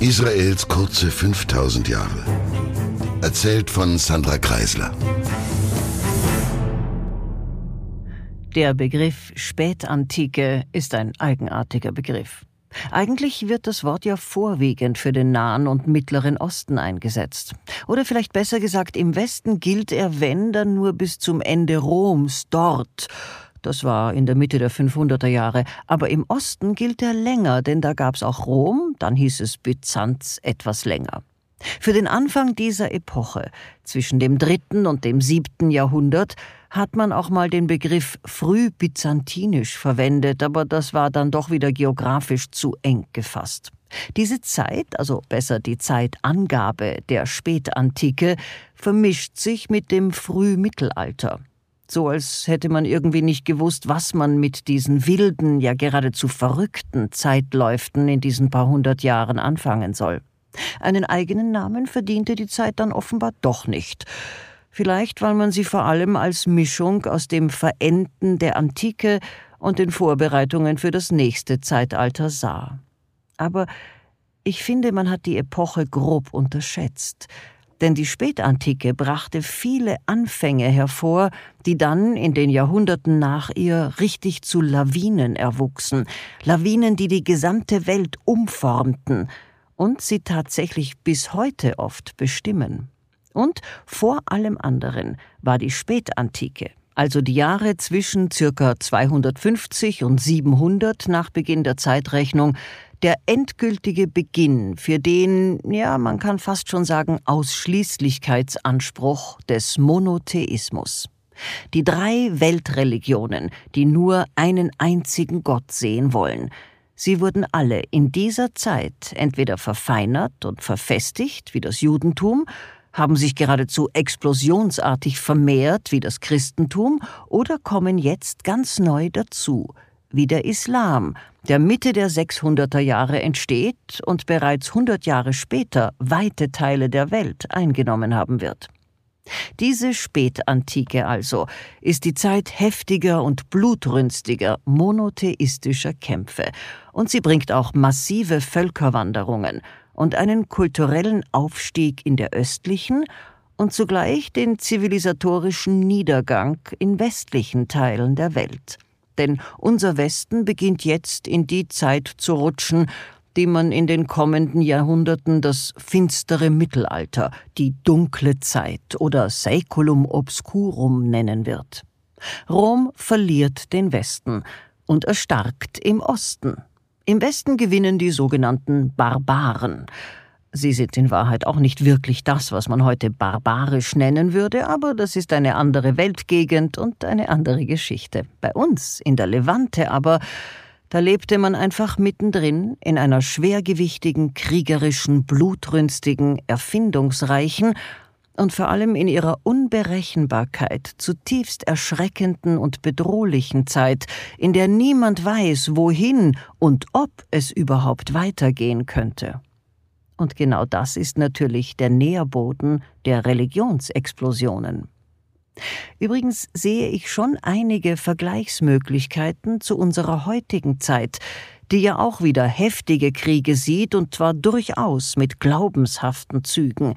Israels kurze 5000 Jahre. Erzählt von Sandra Kreisler. Der Begriff Spätantike ist ein eigenartiger Begriff. Eigentlich wird das Wort ja vorwiegend für den Nahen und Mittleren Osten eingesetzt. Oder vielleicht besser gesagt, im Westen gilt er, wenn, dann nur bis zum Ende Roms dort. Das war in der Mitte der 500er Jahre. Aber im Osten gilt er länger, denn da gab's auch Rom, dann hieß es Byzanz etwas länger. Für den Anfang dieser Epoche, zwischen dem dritten und dem siebten Jahrhundert, hat man auch mal den Begriff frühbyzantinisch verwendet, aber das war dann doch wieder geografisch zu eng gefasst. Diese Zeit, also besser die Zeitangabe der Spätantike, vermischt sich mit dem Frühmittelalter. So als hätte man irgendwie nicht gewusst, was man mit diesen wilden, ja geradezu verrückten Zeitläuften in diesen paar hundert Jahren anfangen soll. Einen eigenen Namen verdiente die Zeit dann offenbar doch nicht. Vielleicht, weil man sie vor allem als Mischung aus dem Verenden der Antike und den Vorbereitungen für das nächste Zeitalter sah. Aber ich finde, man hat die Epoche grob unterschätzt denn die Spätantike brachte viele Anfänge hervor, die dann in den Jahrhunderten nach ihr richtig zu Lawinen erwuchsen, Lawinen, die die gesamte Welt umformten und sie tatsächlich bis heute oft bestimmen. Und vor allem anderen war die Spätantike, also die Jahre zwischen ca. 250 und 700 nach Beginn der Zeitrechnung, der endgültige Beginn für den, ja, man kann fast schon sagen, Ausschließlichkeitsanspruch des Monotheismus. Die drei Weltreligionen, die nur einen einzigen Gott sehen wollen, sie wurden alle in dieser Zeit entweder verfeinert und verfestigt, wie das Judentum, haben sich geradezu explosionsartig vermehrt, wie das Christentum, oder kommen jetzt ganz neu dazu, wie der Islam, der Mitte der 600er Jahre entsteht und bereits 100 Jahre später weite Teile der Welt eingenommen haben wird. Diese Spätantike also ist die Zeit heftiger und blutrünstiger monotheistischer Kämpfe, und sie bringt auch massive Völkerwanderungen und einen kulturellen Aufstieg in der östlichen und zugleich den zivilisatorischen Niedergang in westlichen Teilen der Welt denn unser Westen beginnt jetzt in die Zeit zu rutschen, die man in den kommenden Jahrhunderten das finstere Mittelalter, die dunkle Zeit oder Saeculum obscurum nennen wird. Rom verliert den Westen und erstarkt im Osten. Im Westen gewinnen die sogenannten Barbaren, Sie sind in Wahrheit auch nicht wirklich das, was man heute barbarisch nennen würde, aber das ist eine andere Weltgegend und eine andere Geschichte. Bei uns, in der Levante aber, da lebte man einfach mittendrin in einer schwergewichtigen, kriegerischen, blutrünstigen, erfindungsreichen und vor allem in ihrer Unberechenbarkeit zutiefst erschreckenden und bedrohlichen Zeit, in der niemand weiß, wohin und ob es überhaupt weitergehen könnte. Und genau das ist natürlich der Nährboden der Religionsexplosionen. Übrigens sehe ich schon einige Vergleichsmöglichkeiten zu unserer heutigen Zeit, die ja auch wieder heftige Kriege sieht und zwar durchaus mit glaubenshaften Zügen,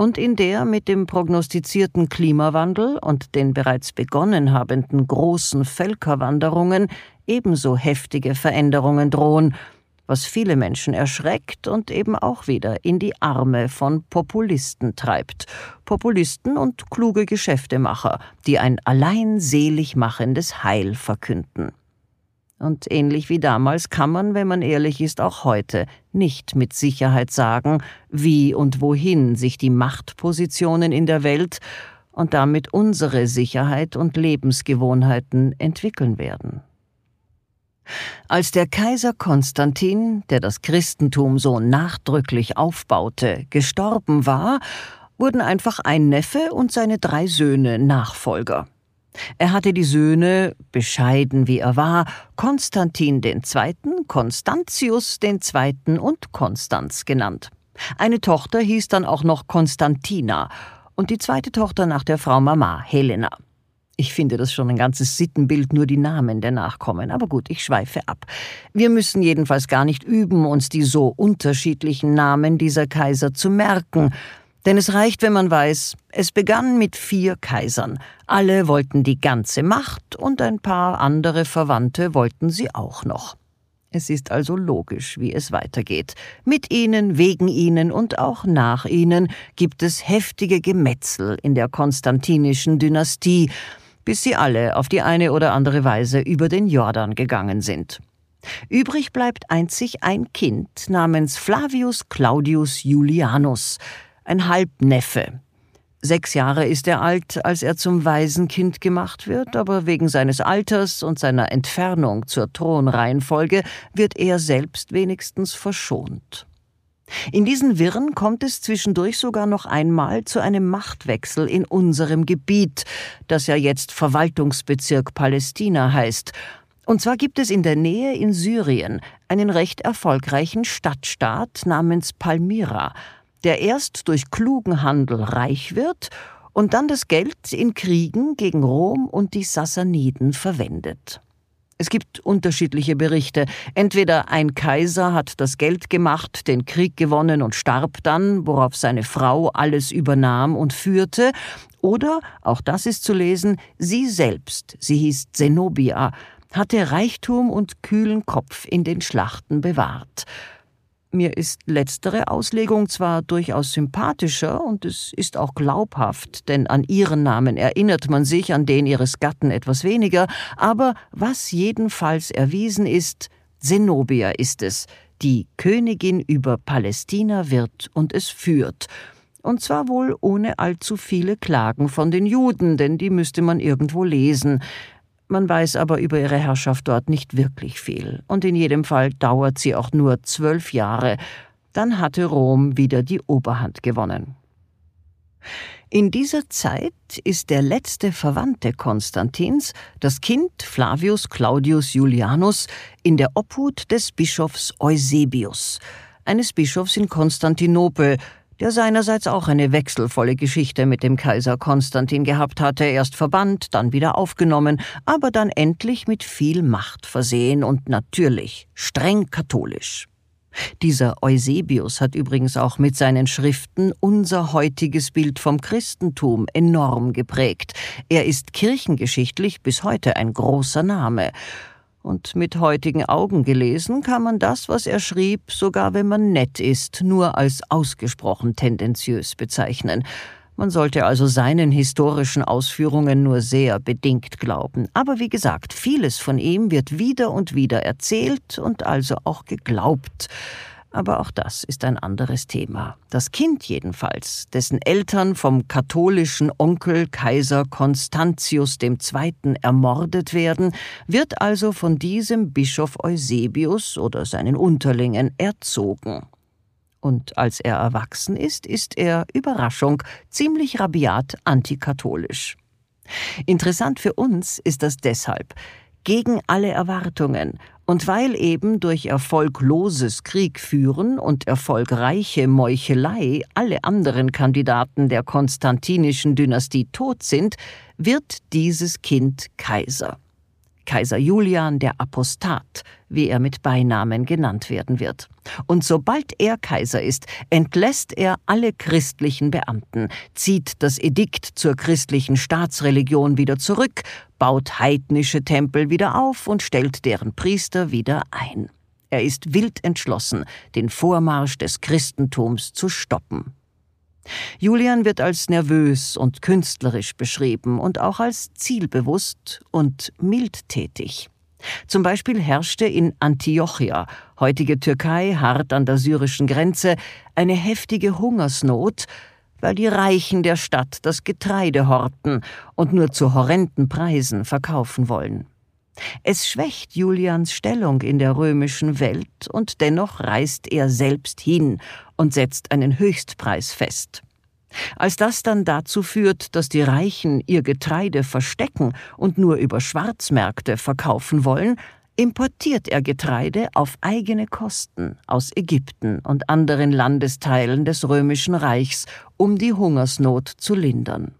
und in der mit dem prognostizierten Klimawandel und den bereits begonnen habenden großen Völkerwanderungen ebenso heftige Veränderungen drohen, was viele Menschen erschreckt und eben auch wieder in die Arme von Populisten treibt. Populisten und kluge Geschäftemacher, die ein allein selig machendes Heil verkünden. Und ähnlich wie damals kann man, wenn man ehrlich ist, auch heute nicht mit Sicherheit sagen, wie und wohin sich die Machtpositionen in der Welt und damit unsere Sicherheit und Lebensgewohnheiten entwickeln werden. Als der Kaiser Konstantin, der das Christentum so nachdrücklich aufbaute, gestorben war, wurden einfach ein Neffe und seine drei Söhne Nachfolger. Er hatte die Söhne, bescheiden wie er war, Konstantin II., Konstantius II. und Konstanz genannt. Eine Tochter hieß dann auch noch Konstantina und die zweite Tochter nach der Frau Mama, Helena. Ich finde das schon ein ganzes Sittenbild, nur die Namen der Nachkommen. Aber gut, ich schweife ab. Wir müssen jedenfalls gar nicht üben, uns die so unterschiedlichen Namen dieser Kaiser zu merken. Denn es reicht, wenn man weiß, es begann mit vier Kaisern. Alle wollten die ganze Macht und ein paar andere Verwandte wollten sie auch noch. Es ist also logisch, wie es weitergeht. Mit ihnen, wegen ihnen und auch nach ihnen gibt es heftige Gemetzel in der konstantinischen Dynastie, bis sie alle auf die eine oder andere Weise über den Jordan gegangen sind. Übrig bleibt einzig ein Kind namens Flavius Claudius Julianus, ein Halbneffe. Sechs Jahre ist er alt, als er zum Waisenkind gemacht wird, aber wegen seines Alters und seiner Entfernung zur Thronreihenfolge wird er selbst wenigstens verschont. In diesen Wirren kommt es zwischendurch sogar noch einmal zu einem Machtwechsel in unserem Gebiet, das ja jetzt Verwaltungsbezirk Palästina heißt. Und zwar gibt es in der Nähe in Syrien einen recht erfolgreichen Stadtstaat namens Palmyra, der erst durch klugen Handel reich wird und dann das Geld in Kriegen gegen Rom und die Sassaniden verwendet. Es gibt unterschiedliche Berichte. Entweder ein Kaiser hat das Geld gemacht, den Krieg gewonnen und starb dann, worauf seine Frau alles übernahm und führte, oder, auch das ist zu lesen, sie selbst, sie hieß Zenobia, hatte Reichtum und kühlen Kopf in den Schlachten bewahrt. Mir ist letztere Auslegung zwar durchaus sympathischer und es ist auch glaubhaft, denn an ihren Namen erinnert man sich, an den ihres Gatten etwas weniger, aber was jedenfalls erwiesen ist, Zenobia ist es, die Königin über Palästina wird und es führt, und zwar wohl ohne allzu viele Klagen von den Juden, denn die müsste man irgendwo lesen, man weiß aber über ihre Herrschaft dort nicht wirklich viel, und in jedem Fall dauert sie auch nur zwölf Jahre, dann hatte Rom wieder die Oberhand gewonnen. In dieser Zeit ist der letzte Verwandte Konstantins, das Kind Flavius Claudius Julianus, in der Obhut des Bischofs Eusebius, eines Bischofs in Konstantinopel, der seinerseits auch eine wechselvolle Geschichte mit dem Kaiser Konstantin gehabt hatte, erst verbannt, dann wieder aufgenommen, aber dann endlich mit viel Macht versehen und natürlich streng katholisch. Dieser Eusebius hat übrigens auch mit seinen Schriften unser heutiges Bild vom Christentum enorm geprägt. Er ist kirchengeschichtlich bis heute ein großer Name und mit heutigen Augen gelesen kann man das, was er schrieb, sogar wenn man nett ist, nur als ausgesprochen tendenziös bezeichnen. Man sollte also seinen historischen Ausführungen nur sehr bedingt glauben. Aber wie gesagt, vieles von ihm wird wieder und wieder erzählt und also auch geglaubt. Aber auch das ist ein anderes Thema. Das Kind jedenfalls, dessen Eltern vom katholischen Onkel Kaiser Constantius II. ermordet werden, wird also von diesem Bischof Eusebius oder seinen Unterlingen erzogen. Und als er erwachsen ist, ist er, Überraschung, ziemlich rabiat antikatholisch. Interessant für uns ist das deshalb, gegen alle Erwartungen und weil eben durch erfolgloses Kriegführen und erfolgreiche Meuchelei alle anderen Kandidaten der konstantinischen Dynastie tot sind, wird dieses Kind Kaiser. Kaiser Julian der Apostat, wie er mit Beinamen genannt werden wird. Und sobald er Kaiser ist, entlässt er alle christlichen Beamten, zieht das Edikt zur christlichen Staatsreligion wieder zurück, baut heidnische Tempel wieder auf und stellt deren Priester wieder ein. Er ist wild entschlossen, den Vormarsch des Christentums zu stoppen. Julian wird als nervös und künstlerisch beschrieben und auch als zielbewusst und mildtätig. Zum Beispiel herrschte in Antiochia, heutige Türkei, hart an der syrischen Grenze, eine heftige Hungersnot, weil die Reichen der Stadt das Getreide horten und nur zu horrenden Preisen verkaufen wollen. Es schwächt Julians Stellung in der römischen Welt, und dennoch reist er selbst hin und setzt einen Höchstpreis fest. Als das dann dazu führt, dass die Reichen ihr Getreide verstecken und nur über Schwarzmärkte verkaufen wollen, importiert er Getreide auf eigene Kosten aus Ägypten und anderen Landesteilen des römischen Reichs, um die Hungersnot zu lindern.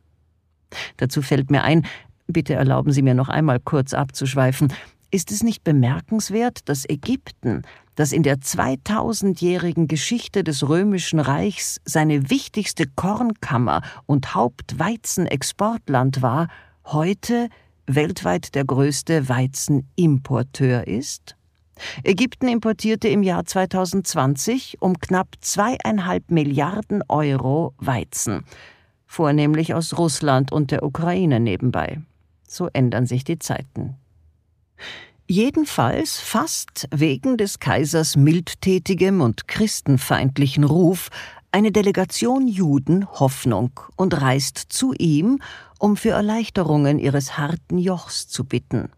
Dazu fällt mir ein, Bitte erlauben Sie mir noch einmal kurz abzuschweifen. Ist es nicht bemerkenswert, dass Ägypten, das in der 2000-jährigen Geschichte des römischen Reichs seine wichtigste Kornkammer und Hauptweizenexportland war, heute weltweit der größte Weizenimporteur ist? Ägypten importierte im Jahr 2020 um knapp zweieinhalb Milliarden Euro Weizen, vornehmlich aus Russland und der Ukraine nebenbei. So ändern sich die Zeiten. Jedenfalls fast wegen des Kaisers mildtätigem und christenfeindlichen Ruf eine Delegation Juden Hoffnung und reist zu ihm, um für Erleichterungen ihres harten Jochs zu bitten.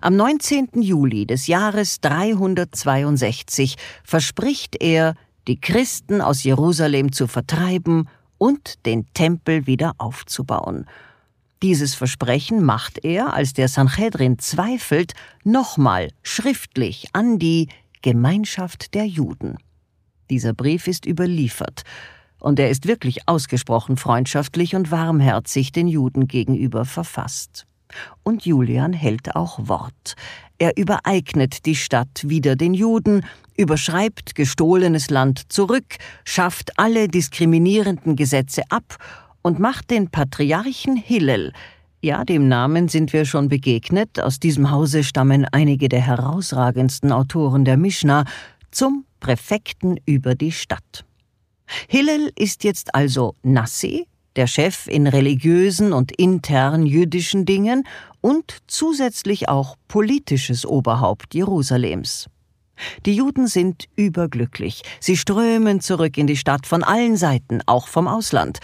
Am 19. Juli des Jahres 362 verspricht er, die Christen aus Jerusalem zu vertreiben und den Tempel wieder aufzubauen – dieses Versprechen macht er, als der Sanhedrin zweifelt, nochmal schriftlich an die Gemeinschaft der Juden. Dieser Brief ist überliefert, und er ist wirklich ausgesprochen freundschaftlich und warmherzig den Juden gegenüber verfasst. Und Julian hält auch Wort. Er übereignet die Stadt wieder den Juden, überschreibt gestohlenes Land zurück, schafft alle diskriminierenden Gesetze ab und macht den Patriarchen Hillel, ja, dem Namen sind wir schon begegnet, aus diesem Hause stammen einige der herausragendsten Autoren der Mishnah, zum Präfekten über die Stadt. Hillel ist jetzt also Nassi, der Chef in religiösen und intern jüdischen Dingen und zusätzlich auch politisches Oberhaupt Jerusalems. Die Juden sind überglücklich. Sie strömen zurück in die Stadt von allen Seiten, auch vom Ausland.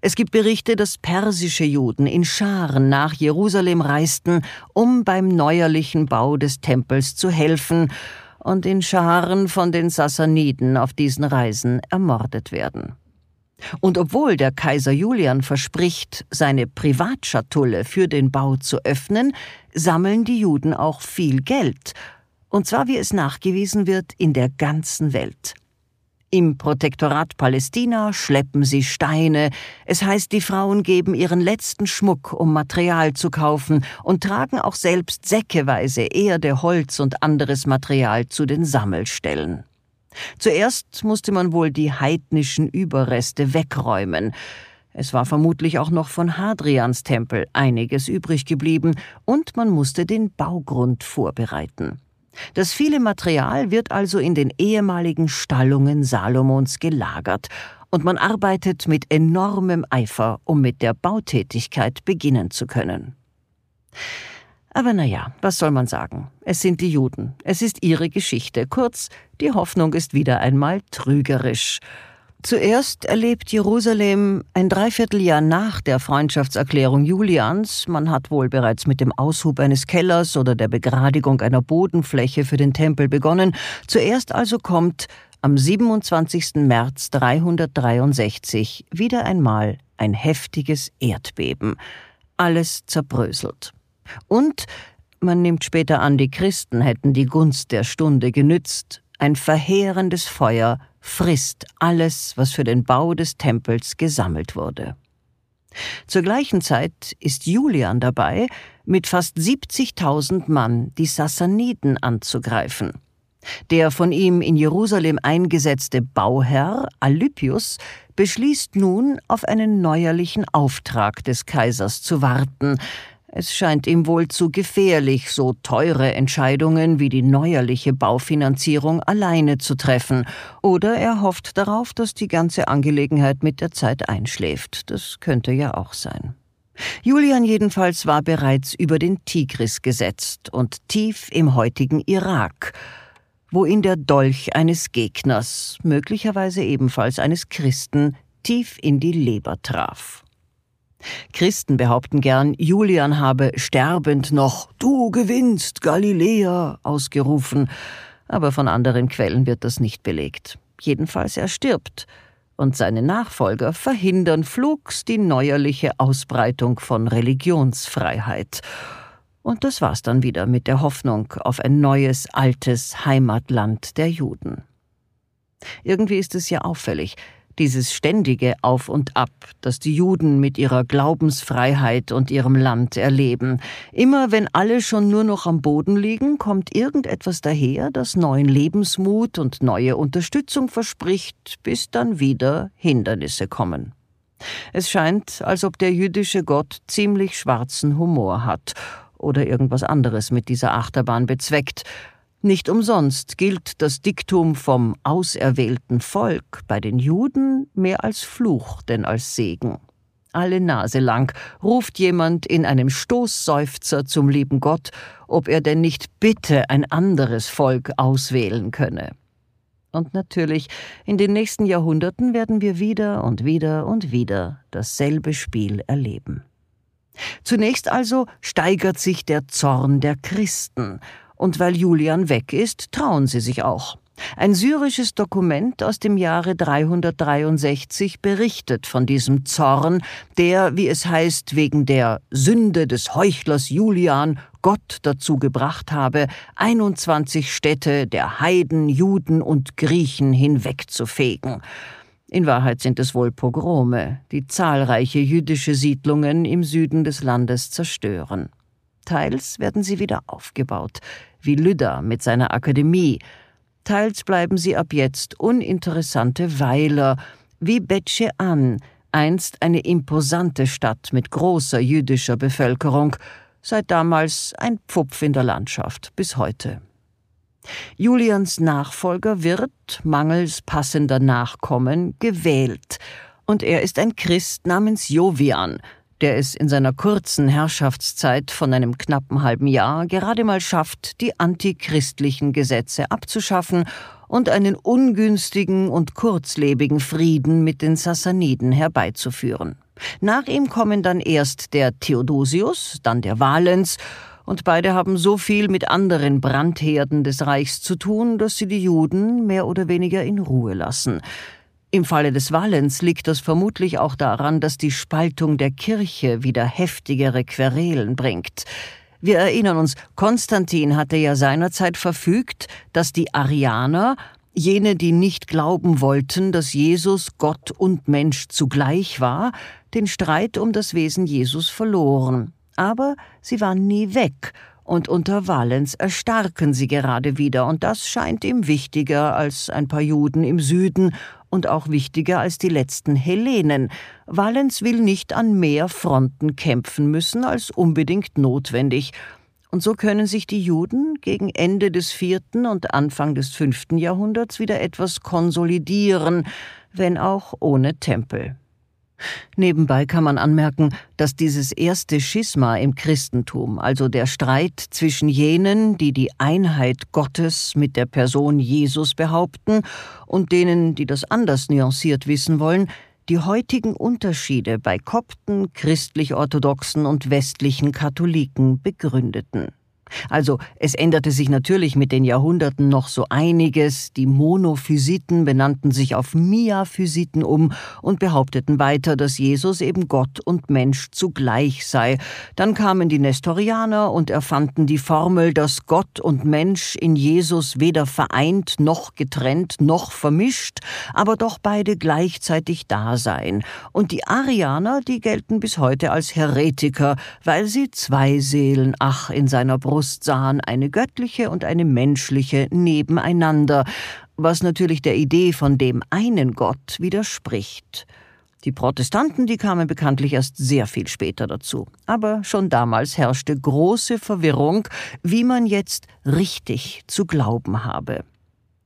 Es gibt Berichte, dass persische Juden in Scharen nach Jerusalem reisten, um beim neuerlichen Bau des Tempels zu helfen und in Scharen von den Sassaniden auf diesen Reisen ermordet werden. Und obwohl der Kaiser Julian verspricht, seine Privatschatulle für den Bau zu öffnen, sammeln die Juden auch viel Geld, und zwar wie es nachgewiesen wird in der ganzen Welt. Im Protektorat Palästina schleppen sie Steine, es heißt, die Frauen geben ihren letzten Schmuck, um Material zu kaufen, und tragen auch selbst säckeweise Erde, Holz und anderes Material zu den Sammelstellen. Zuerst musste man wohl die heidnischen Überreste wegräumen. Es war vermutlich auch noch von Hadrians Tempel einiges übrig geblieben, und man musste den Baugrund vorbereiten. Das viele Material wird also in den ehemaligen Stallungen Salomons gelagert, und man arbeitet mit enormem Eifer, um mit der Bautätigkeit beginnen zu können. Aber naja, was soll man sagen? Es sind die Juden, es ist ihre Geschichte, kurz, die Hoffnung ist wieder einmal trügerisch. Zuerst erlebt Jerusalem ein Dreivierteljahr nach der Freundschaftserklärung Julians, man hat wohl bereits mit dem Aushub eines Kellers oder der Begradigung einer Bodenfläche für den Tempel begonnen, zuerst also kommt am 27. März 363 wieder einmal ein heftiges Erdbeben. Alles zerbröselt. Und, man nimmt später an, die Christen hätten die Gunst der Stunde genützt, ein verheerendes Feuer frisst alles, was für den Bau des Tempels gesammelt wurde. Zur gleichen Zeit ist Julian dabei, mit fast 70.000 Mann die Sassaniden anzugreifen. Der von ihm in Jerusalem eingesetzte Bauherr Alypius beschließt nun, auf einen neuerlichen Auftrag des Kaisers zu warten, es scheint ihm wohl zu gefährlich, so teure Entscheidungen wie die neuerliche Baufinanzierung alleine zu treffen, oder er hofft darauf, dass die ganze Angelegenheit mit der Zeit einschläft. Das könnte ja auch sein. Julian jedenfalls war bereits über den Tigris gesetzt und tief im heutigen Irak, wo ihn der Dolch eines Gegners, möglicherweise ebenfalls eines Christen, tief in die Leber traf. Christen behaupten gern, Julian habe sterbend noch Du gewinnst, Galiläa ausgerufen, aber von anderen Quellen wird das nicht belegt. Jedenfalls er stirbt, und seine Nachfolger verhindern flugs die neuerliche Ausbreitung von Religionsfreiheit. Und das war's dann wieder mit der Hoffnung auf ein neues, altes Heimatland der Juden. Irgendwie ist es ja auffällig, dieses ständige Auf und Ab, das die Juden mit ihrer Glaubensfreiheit und ihrem Land erleben. Immer wenn alle schon nur noch am Boden liegen, kommt irgendetwas daher, das neuen Lebensmut und neue Unterstützung verspricht, bis dann wieder Hindernisse kommen. Es scheint, als ob der jüdische Gott ziemlich schwarzen Humor hat oder irgendwas anderes mit dieser Achterbahn bezweckt, nicht umsonst gilt das Diktum vom auserwählten Volk bei den Juden mehr als Fluch denn als Segen. Alle Nase lang ruft jemand in einem Stoßseufzer zum lieben Gott, ob er denn nicht bitte ein anderes Volk auswählen könne. Und natürlich, in den nächsten Jahrhunderten werden wir wieder und wieder und wieder dasselbe Spiel erleben. Zunächst also steigert sich der Zorn der Christen, und weil Julian weg ist, trauen sie sich auch. Ein syrisches Dokument aus dem Jahre 363 berichtet von diesem Zorn, der, wie es heißt, wegen der Sünde des Heuchlers Julian Gott dazu gebracht habe, 21 Städte der Heiden, Juden und Griechen hinwegzufegen. In Wahrheit sind es wohl Pogrome, die zahlreiche jüdische Siedlungen im Süden des Landes zerstören. Teils werden sie wieder aufgebaut, wie Lydda mit seiner Akademie, teils bleiben sie ab jetzt uninteressante Weiler, wie Bet An, einst eine imposante Stadt mit großer jüdischer Bevölkerung, seit damals ein Pfupf in der Landschaft bis heute. Julians Nachfolger wird, mangels passender Nachkommen, gewählt, und er ist ein Christ namens Jovian, der es in seiner kurzen Herrschaftszeit von einem knappen halben Jahr gerade mal schafft, die antichristlichen Gesetze abzuschaffen und einen ungünstigen und kurzlebigen Frieden mit den Sassaniden herbeizuführen. Nach ihm kommen dann erst der Theodosius, dann der Valens, und beide haben so viel mit anderen Brandherden des Reichs zu tun, dass sie die Juden mehr oder weniger in Ruhe lassen. Im Falle des Wallens liegt das vermutlich auch daran, dass die Spaltung der Kirche wieder heftigere Querelen bringt. Wir erinnern uns, Konstantin hatte ja seinerzeit verfügt, dass die Arianer, jene, die nicht glauben wollten, dass Jesus Gott und Mensch zugleich war, den Streit um das Wesen Jesus verloren. Aber sie waren nie weg, und unter Valens erstarken sie gerade wieder, und das scheint ihm wichtiger als ein paar Juden im Süden und auch wichtiger als die letzten Hellenen. Valens will nicht an mehr Fronten kämpfen müssen als unbedingt notwendig. Und so können sich die Juden gegen Ende des vierten und Anfang des fünften Jahrhunderts wieder etwas konsolidieren, wenn auch ohne Tempel. Nebenbei kann man anmerken, dass dieses erste Schisma im Christentum, also der Streit zwischen jenen, die die Einheit Gottes mit der Person Jesus behaupten, und denen, die das anders nuanciert wissen wollen, die heutigen Unterschiede bei Kopten, christlich-orthodoxen und westlichen Katholiken begründeten. Also es änderte sich natürlich mit den Jahrhunderten noch so einiges, die Monophysiten benannten sich auf Miaphysiten um und behaupteten weiter, dass Jesus eben Gott und Mensch zugleich sei. Dann kamen die Nestorianer und erfanden die Formel, dass Gott und Mensch in Jesus weder vereint noch getrennt noch vermischt, aber doch beide gleichzeitig da seien. Und die Arianer, die gelten bis heute als Heretiker, weil sie zwei Seelen ach in seiner Brust Brust sahen, eine göttliche und eine menschliche nebeneinander, was natürlich der Idee von dem einen Gott widerspricht. Die Protestanten, die kamen bekanntlich erst sehr viel später dazu. Aber schon damals herrschte große Verwirrung, wie man jetzt richtig zu glauben habe.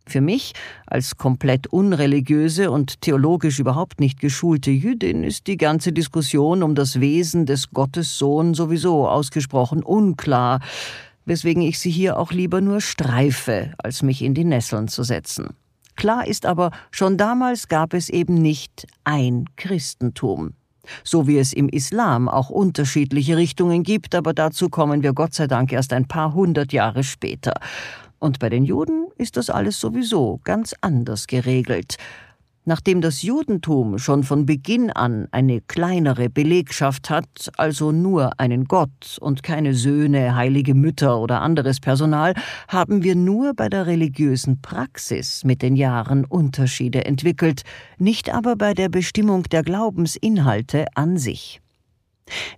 Für mich, als komplett unreligiöse und theologisch überhaupt nicht geschulte Jüdin, ist die ganze Diskussion um das Wesen des Gottessohn sowieso ausgesprochen unklar, weswegen ich sie hier auch lieber nur streife, als mich in die Nesseln zu setzen. Klar ist aber, schon damals gab es eben nicht ein Christentum. So wie es im Islam auch unterschiedliche Richtungen gibt, aber dazu kommen wir Gott sei Dank erst ein paar hundert Jahre später. Und bei den Juden ist das alles sowieso ganz anders geregelt. Nachdem das Judentum schon von Beginn an eine kleinere Belegschaft hat, also nur einen Gott und keine Söhne, heilige Mütter oder anderes Personal, haben wir nur bei der religiösen Praxis mit den Jahren Unterschiede entwickelt, nicht aber bei der Bestimmung der Glaubensinhalte an sich.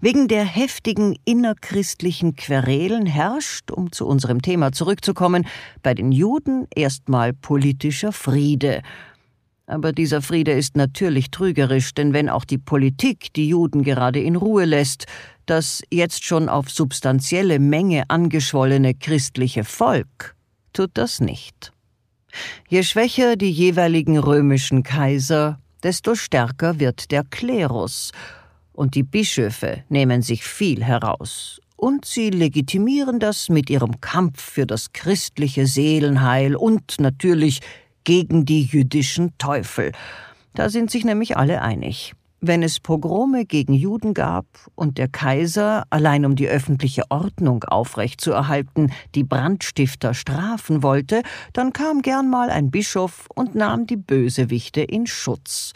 Wegen der heftigen innerchristlichen Querelen herrscht, um zu unserem Thema zurückzukommen, bei den Juden erstmal politischer Friede, aber dieser Friede ist natürlich trügerisch, denn wenn auch die Politik die Juden gerade in Ruhe lässt, das jetzt schon auf substanzielle Menge angeschwollene christliche Volk tut das nicht. Je schwächer die jeweiligen römischen Kaiser, desto stärker wird der Klerus, und die Bischöfe nehmen sich viel heraus, und sie legitimieren das mit ihrem Kampf für das christliche Seelenheil und natürlich gegen die jüdischen Teufel. Da sind sich nämlich alle einig. Wenn es Pogrome gegen Juden gab und der Kaiser, allein um die öffentliche Ordnung aufrechtzuerhalten, die Brandstifter strafen wollte, dann kam gern mal ein Bischof und nahm die Bösewichte in Schutz.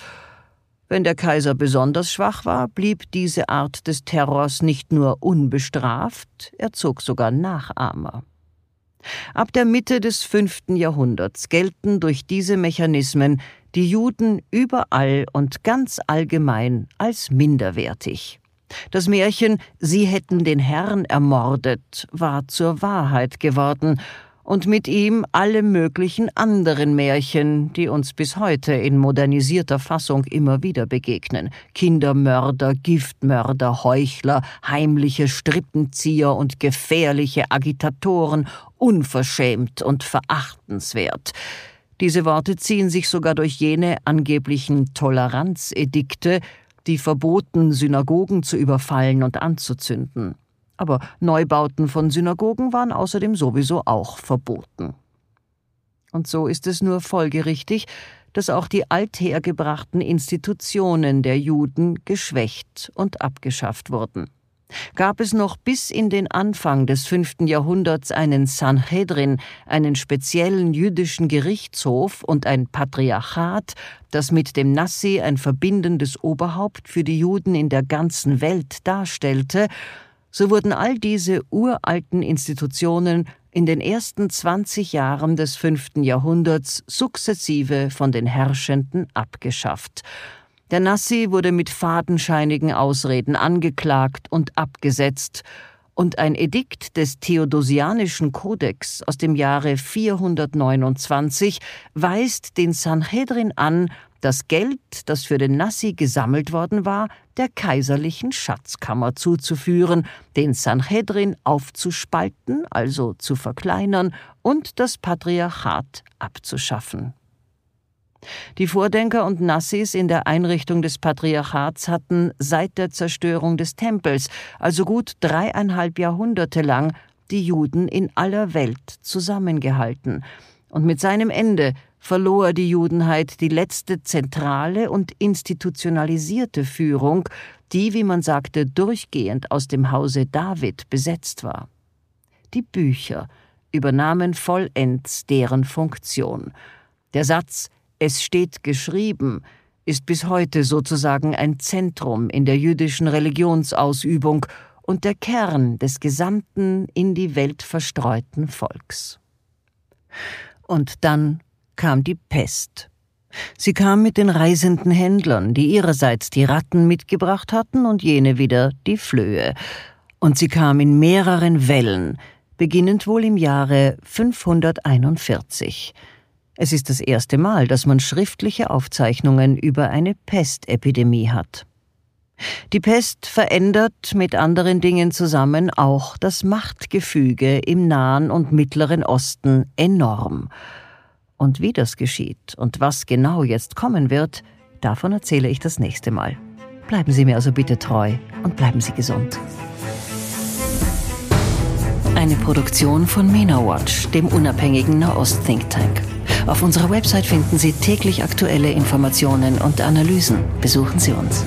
Wenn der Kaiser besonders schwach war, blieb diese Art des Terrors nicht nur unbestraft, er zog sogar Nachahmer. Ab der Mitte des fünften Jahrhunderts gelten durch diese Mechanismen die Juden überall und ganz allgemein als minderwertig. Das Märchen Sie hätten den Herrn ermordet war zur Wahrheit geworden, und mit ihm alle möglichen anderen Märchen, die uns bis heute in modernisierter Fassung immer wieder begegnen. Kindermörder, Giftmörder, Heuchler, heimliche Strippenzieher und gefährliche Agitatoren, unverschämt und verachtenswert. Diese Worte ziehen sich sogar durch jene angeblichen Toleranzedikte, die verboten, Synagogen zu überfallen und anzuzünden aber Neubauten von Synagogen waren außerdem sowieso auch verboten. Und so ist es nur folgerichtig, dass auch die althergebrachten Institutionen der Juden geschwächt und abgeschafft wurden. Gab es noch bis in den Anfang des fünften Jahrhunderts einen Sanhedrin, einen speziellen jüdischen Gerichtshof und ein Patriarchat, das mit dem Nassi ein verbindendes Oberhaupt für die Juden in der ganzen Welt darstellte, so wurden all diese uralten Institutionen in den ersten 20 Jahren des fünften Jahrhunderts sukzessive von den Herrschenden abgeschafft. Der Nassi wurde mit fadenscheinigen Ausreden angeklagt und abgesetzt, und ein Edikt des Theodosianischen Kodex aus dem Jahre 429 weist den Sanhedrin an, das Geld, das für den Nassi gesammelt worden war, der kaiserlichen Schatzkammer zuzuführen, den Sanhedrin aufzuspalten, also zu verkleinern, und das Patriarchat abzuschaffen. Die Vordenker und Nassis in der Einrichtung des Patriarchats hatten seit der Zerstörung des Tempels, also gut dreieinhalb Jahrhunderte lang, die Juden in aller Welt zusammengehalten, und mit seinem Ende verlor die Judenheit die letzte zentrale und institutionalisierte Führung, die, wie man sagte, durchgehend aus dem Hause David besetzt war. Die Bücher übernahmen vollends deren Funktion. Der Satz Es steht geschrieben ist bis heute sozusagen ein Zentrum in der jüdischen Religionsausübung und der Kern des gesamten in die Welt verstreuten Volks. Und dann kam die Pest. Sie kam mit den reisenden Händlern, die ihrerseits die Ratten mitgebracht hatten und jene wieder die Flöhe. Und sie kam in mehreren Wellen, beginnend wohl im Jahre 541. Es ist das erste Mal, dass man schriftliche Aufzeichnungen über eine Pestepidemie hat. Die Pest verändert mit anderen Dingen zusammen auch das Machtgefüge im Nahen und Mittleren Osten enorm. Und wie das geschieht und was genau jetzt kommen wird, davon erzähle ich das nächste Mal. Bleiben Sie mir also bitte treu und bleiben Sie gesund. Eine Produktion von MENA Watch, dem unabhängigen Nahost-Think Tank. Auf unserer Website finden Sie täglich aktuelle Informationen und Analysen. Besuchen Sie uns.